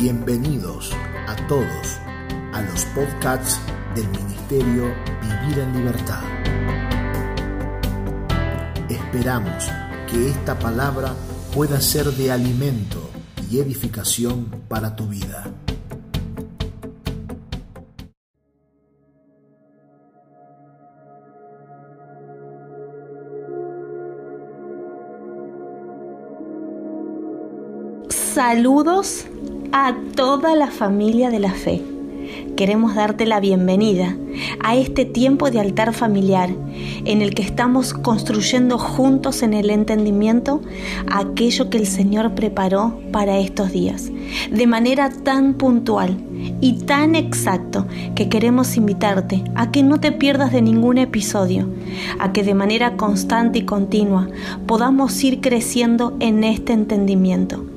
Bienvenidos a todos a los podcasts del Ministerio Vivir en Libertad. Esperamos que esta palabra pueda ser de alimento y edificación para tu vida. Saludos a toda la familia de la fe. Queremos darte la bienvenida a este tiempo de altar familiar en el que estamos construyendo juntos en el entendimiento aquello que el Señor preparó para estos días, de manera tan puntual y tan exacto que queremos invitarte a que no te pierdas de ningún episodio, a que de manera constante y continua podamos ir creciendo en este entendimiento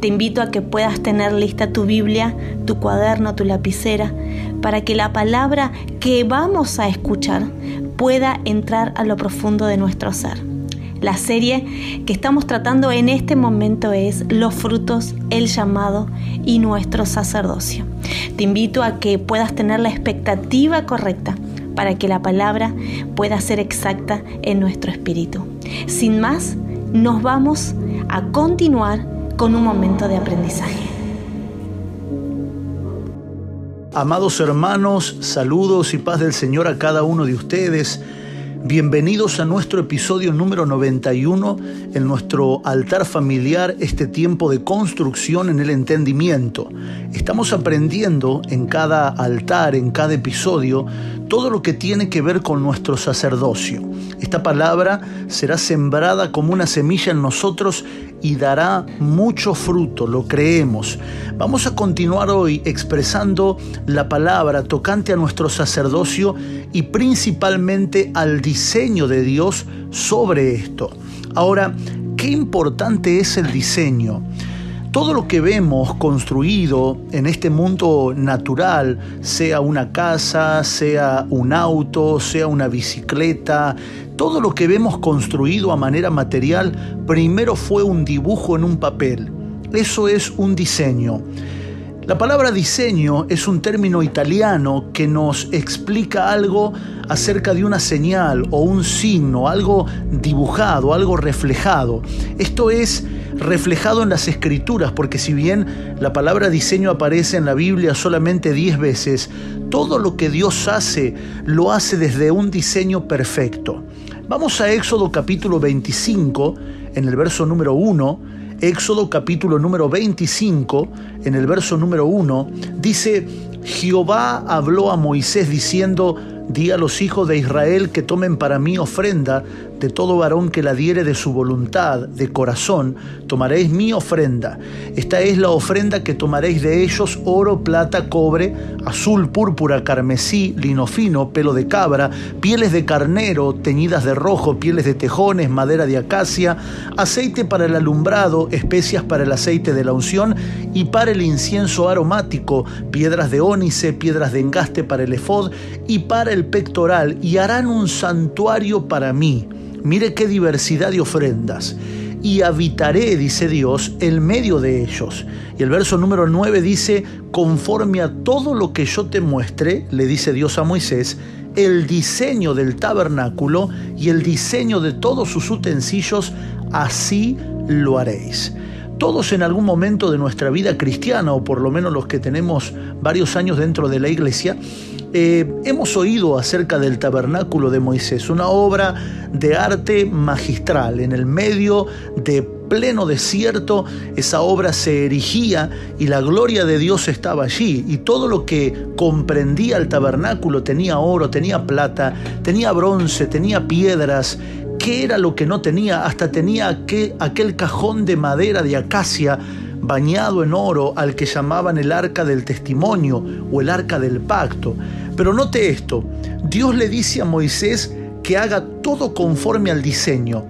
te invito a que puedas tener lista tu Biblia, tu cuaderno, tu lapicera, para que la palabra que vamos a escuchar pueda entrar a lo profundo de nuestro ser. La serie que estamos tratando en este momento es Los frutos, el llamado y nuestro sacerdocio. Te invito a que puedas tener la expectativa correcta para que la palabra pueda ser exacta en nuestro espíritu. Sin más, nos vamos a continuar con un momento de aprendizaje. Amados hermanos, saludos y paz del Señor a cada uno de ustedes. Bienvenidos a nuestro episodio número 91 en nuestro altar familiar, este tiempo de construcción en el entendimiento. Estamos aprendiendo en cada altar, en cada episodio, todo lo que tiene que ver con nuestro sacerdocio. Esta palabra será sembrada como una semilla en nosotros y dará mucho fruto, lo creemos. Vamos a continuar hoy expresando la palabra tocante a nuestro sacerdocio y principalmente al diseño de Dios sobre esto. Ahora, qué importante es el diseño. Todo lo que vemos construido en este mundo natural, sea una casa, sea un auto, sea una bicicleta, todo lo que vemos construido a manera material primero fue un dibujo en un papel. Eso es un diseño. La palabra diseño es un término italiano que nos explica algo acerca de una señal o un signo, algo dibujado, algo reflejado. Esto es reflejado en las escrituras, porque si bien la palabra diseño aparece en la Biblia solamente 10 veces, todo lo que Dios hace lo hace desde un diseño perfecto. Vamos a Éxodo capítulo 25, en el verso número 1. Éxodo capítulo número 25, en el verso número 1, dice, Jehová habló a Moisés diciendo, Di a los hijos de Israel que tomen para mí ofrenda de todo varón que la diere de su voluntad, de corazón, tomaréis mi ofrenda. Esta es la ofrenda que tomaréis de ellos, oro, plata, cobre, azul, púrpura, carmesí, lino fino, pelo de cabra, pieles de carnero, teñidas de rojo, pieles de tejones, madera de acacia, aceite para el alumbrado, especias para el aceite de la unción y para el incienso aromático, piedras de ónice, piedras de engaste para el efod y para el pectoral y harán un santuario para mí. Mire qué diversidad de ofrendas. Y habitaré, dice Dios, en medio de ellos. Y el verso número 9 dice, conforme a todo lo que yo te muestre, le dice Dios a Moisés, el diseño del tabernáculo y el diseño de todos sus utensilios, así lo haréis. Todos en algún momento de nuestra vida cristiana, o por lo menos los que tenemos varios años dentro de la iglesia, eh, hemos oído acerca del tabernáculo de Moisés, una obra de arte magistral. En el medio de pleno desierto, esa obra se erigía y la gloria de Dios estaba allí. Y todo lo que comprendía el tabernáculo tenía oro, tenía plata, tenía bronce, tenía piedras. ¿Qué era lo que no tenía? Hasta tenía aquel, aquel cajón de madera de acacia bañado en oro al que llamaban el arca del testimonio o el arca del pacto. Pero note esto, Dios le dice a Moisés que haga todo conforme al diseño,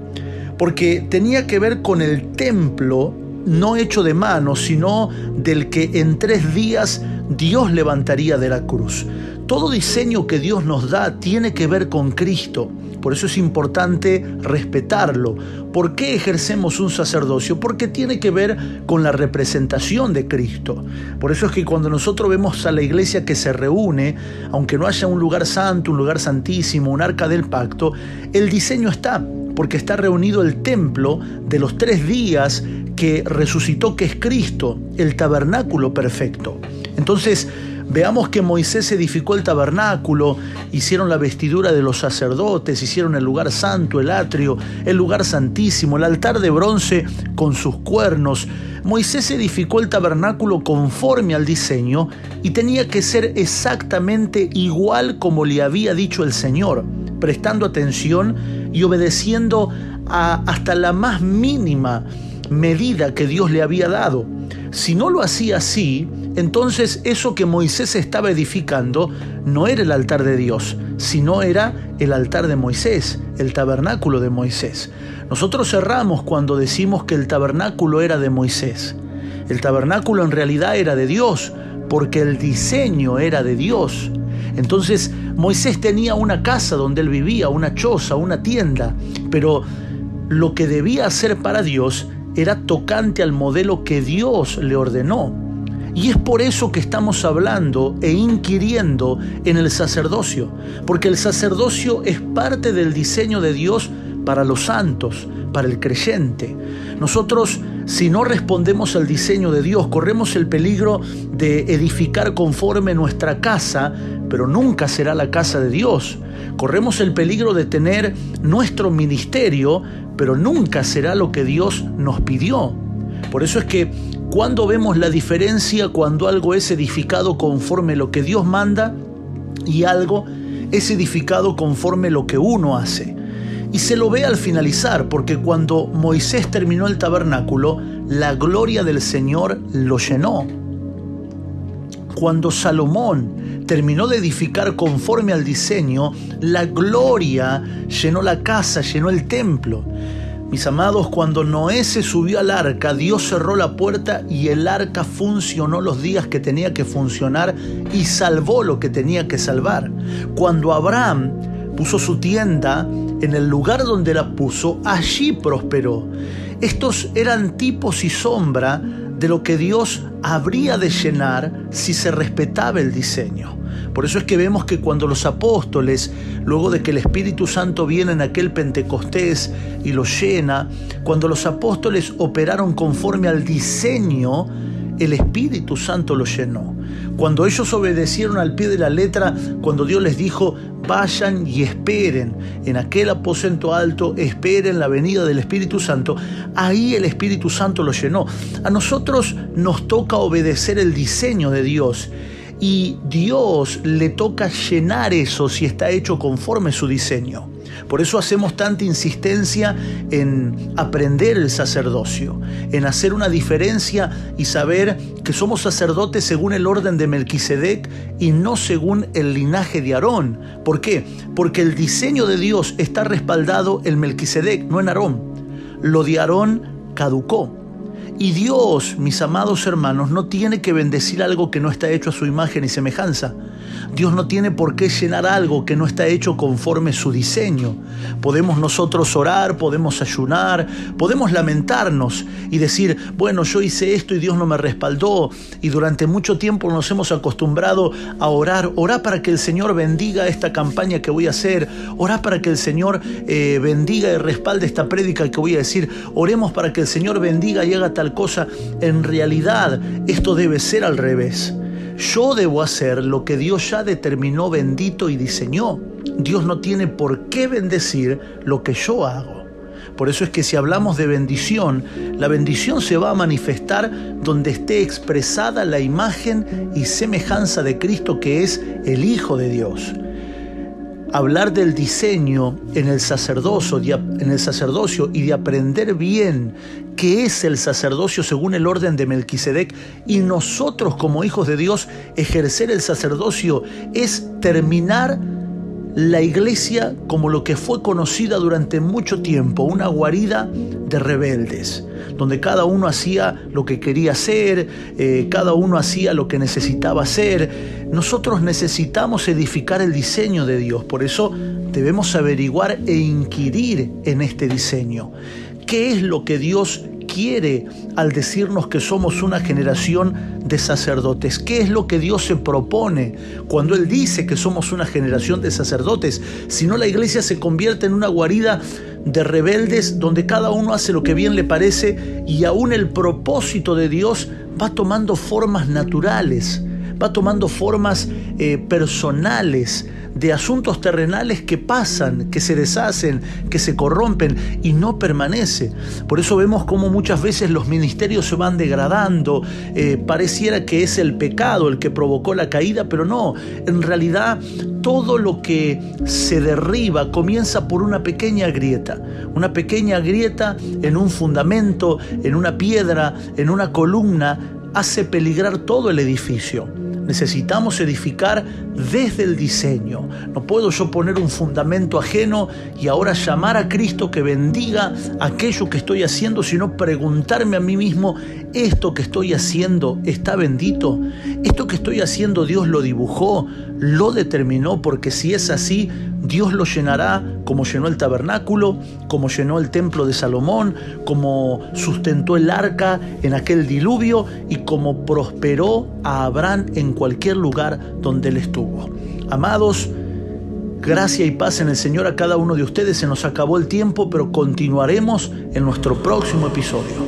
porque tenía que ver con el templo no hecho de mano, sino del que en tres días Dios levantaría de la cruz. Todo diseño que Dios nos da tiene que ver con Cristo. Por eso es importante respetarlo. ¿Por qué ejercemos un sacerdocio? Porque tiene que ver con la representación de Cristo. Por eso es que cuando nosotros vemos a la iglesia que se reúne, aunque no haya un lugar santo, un lugar santísimo, un arca del pacto, el diseño está, porque está reunido el templo de los tres días que resucitó, que es Cristo, el tabernáculo perfecto. Entonces, Veamos que Moisés edificó el tabernáculo, hicieron la vestidura de los sacerdotes, hicieron el lugar santo, el atrio, el lugar santísimo, el altar de bronce con sus cuernos. Moisés edificó el tabernáculo conforme al diseño y tenía que ser exactamente igual como le había dicho el Señor, prestando atención y obedeciendo a hasta la más mínima medida que Dios le había dado. Si no lo hacía así, entonces eso que Moisés estaba edificando no era el altar de Dios, sino era el altar de Moisés, el tabernáculo de Moisés. Nosotros cerramos cuando decimos que el tabernáculo era de Moisés. El tabernáculo en realidad era de Dios, porque el diseño era de Dios. Entonces Moisés tenía una casa donde él vivía, una choza, una tienda, pero lo que debía hacer para Dios era tocante al modelo que Dios le ordenó. Y es por eso que estamos hablando e inquiriendo en el sacerdocio, porque el sacerdocio es parte del diseño de Dios para los santos, para el creyente. Nosotros, si no respondemos al diseño de Dios, corremos el peligro de edificar conforme nuestra casa, pero nunca será la casa de Dios. Corremos el peligro de tener nuestro ministerio, pero nunca será lo que Dios nos pidió. Por eso es que cuando vemos la diferencia cuando algo es edificado conforme lo que Dios manda y algo es edificado conforme lo que uno hace. Y se lo ve al finalizar, porque cuando Moisés terminó el tabernáculo, la gloria del Señor lo llenó. Cuando Salomón terminó de edificar conforme al diseño, la gloria llenó la casa, llenó el templo. Mis amados, cuando Noé se subió al arca, Dios cerró la puerta y el arca funcionó los días que tenía que funcionar y salvó lo que tenía que salvar. Cuando Abraham puso su tienda en el lugar donde la puso, allí prosperó. Estos eran tipos y sombra de lo que Dios habría de llenar si se respetaba el diseño. Por eso es que vemos que cuando los apóstoles, luego de que el Espíritu Santo viene en aquel Pentecostés y los llena, cuando los apóstoles operaron conforme al diseño, el Espíritu Santo los llenó. Cuando ellos obedecieron al pie de la letra, cuando Dios les dijo, vayan y esperen en aquel aposento alto, esperen la venida del Espíritu Santo, ahí el Espíritu Santo los llenó. A nosotros nos toca obedecer el diseño de Dios y Dios le toca llenar eso si está hecho conforme su diseño. Por eso hacemos tanta insistencia en aprender el sacerdocio, en hacer una diferencia y saber que somos sacerdotes según el orden de Melquisedec y no según el linaje de Aarón. ¿Por qué? Porque el diseño de Dios está respaldado en Melquisedec, no en Aarón. Lo de Aarón caducó. Y Dios, mis amados hermanos, no tiene que bendecir algo que no está hecho a su imagen y semejanza. Dios no tiene por qué llenar algo que no está hecho conforme su diseño. Podemos nosotros orar, podemos ayunar, podemos lamentarnos y decir, bueno, yo hice esto y Dios no me respaldó. Y durante mucho tiempo nos hemos acostumbrado a orar, orar para que el Señor bendiga esta campaña que voy a hacer, orar para que el Señor eh, bendiga y respalde esta prédica que voy a decir, oremos para que el Señor bendiga y haga tal cosa. En realidad esto debe ser al revés. Yo debo hacer lo que Dios ya determinó, bendito y diseñó. Dios no tiene por qué bendecir lo que yo hago. Por eso es que si hablamos de bendición, la bendición se va a manifestar donde esté expresada la imagen y semejanza de Cristo que es el Hijo de Dios hablar del diseño en el sacerdocio, en el sacerdocio y de aprender bien qué es el sacerdocio según el orden de Melquisedec y nosotros como hijos de Dios ejercer el sacerdocio es terminar la iglesia como lo que fue conocida durante mucho tiempo, una guarida de rebeldes, donde cada uno hacía lo que quería hacer, eh, cada uno hacía lo que necesitaba hacer, nosotros necesitamos edificar el diseño de Dios, por eso debemos averiguar e inquirir en este diseño. ¿Qué es lo que Dios quiere al decirnos que somos una generación de sacerdotes? ¿Qué es lo que Dios se propone cuando Él dice que somos una generación de sacerdotes? Si no, la iglesia se convierte en una guarida de rebeldes donde cada uno hace lo que bien le parece y aún el propósito de Dios va tomando formas naturales, va tomando formas eh, personales de asuntos terrenales que pasan, que se deshacen, que se corrompen y no permanece. Por eso vemos cómo muchas veces los ministerios se van degradando, eh, pareciera que es el pecado el que provocó la caída, pero no, en realidad todo lo que se derriba comienza por una pequeña grieta, una pequeña grieta en un fundamento, en una piedra, en una columna, hace peligrar todo el edificio. Necesitamos edificar desde el diseño. No puedo yo poner un fundamento ajeno y ahora llamar a Cristo que bendiga aquello que estoy haciendo, sino preguntarme a mí mismo, ¿esto que estoy haciendo está bendito? ¿Esto que estoy haciendo Dios lo dibujó? ¿Lo determinó? Porque si es así, Dios lo llenará como llenó el tabernáculo, como llenó el templo de Salomón, como sustentó el arca en aquel diluvio y como prosperó a Abraham en cualquier lugar donde él estuvo. Amados, gracia y paz en el Señor a cada uno de ustedes. Se nos acabó el tiempo, pero continuaremos en nuestro próximo episodio.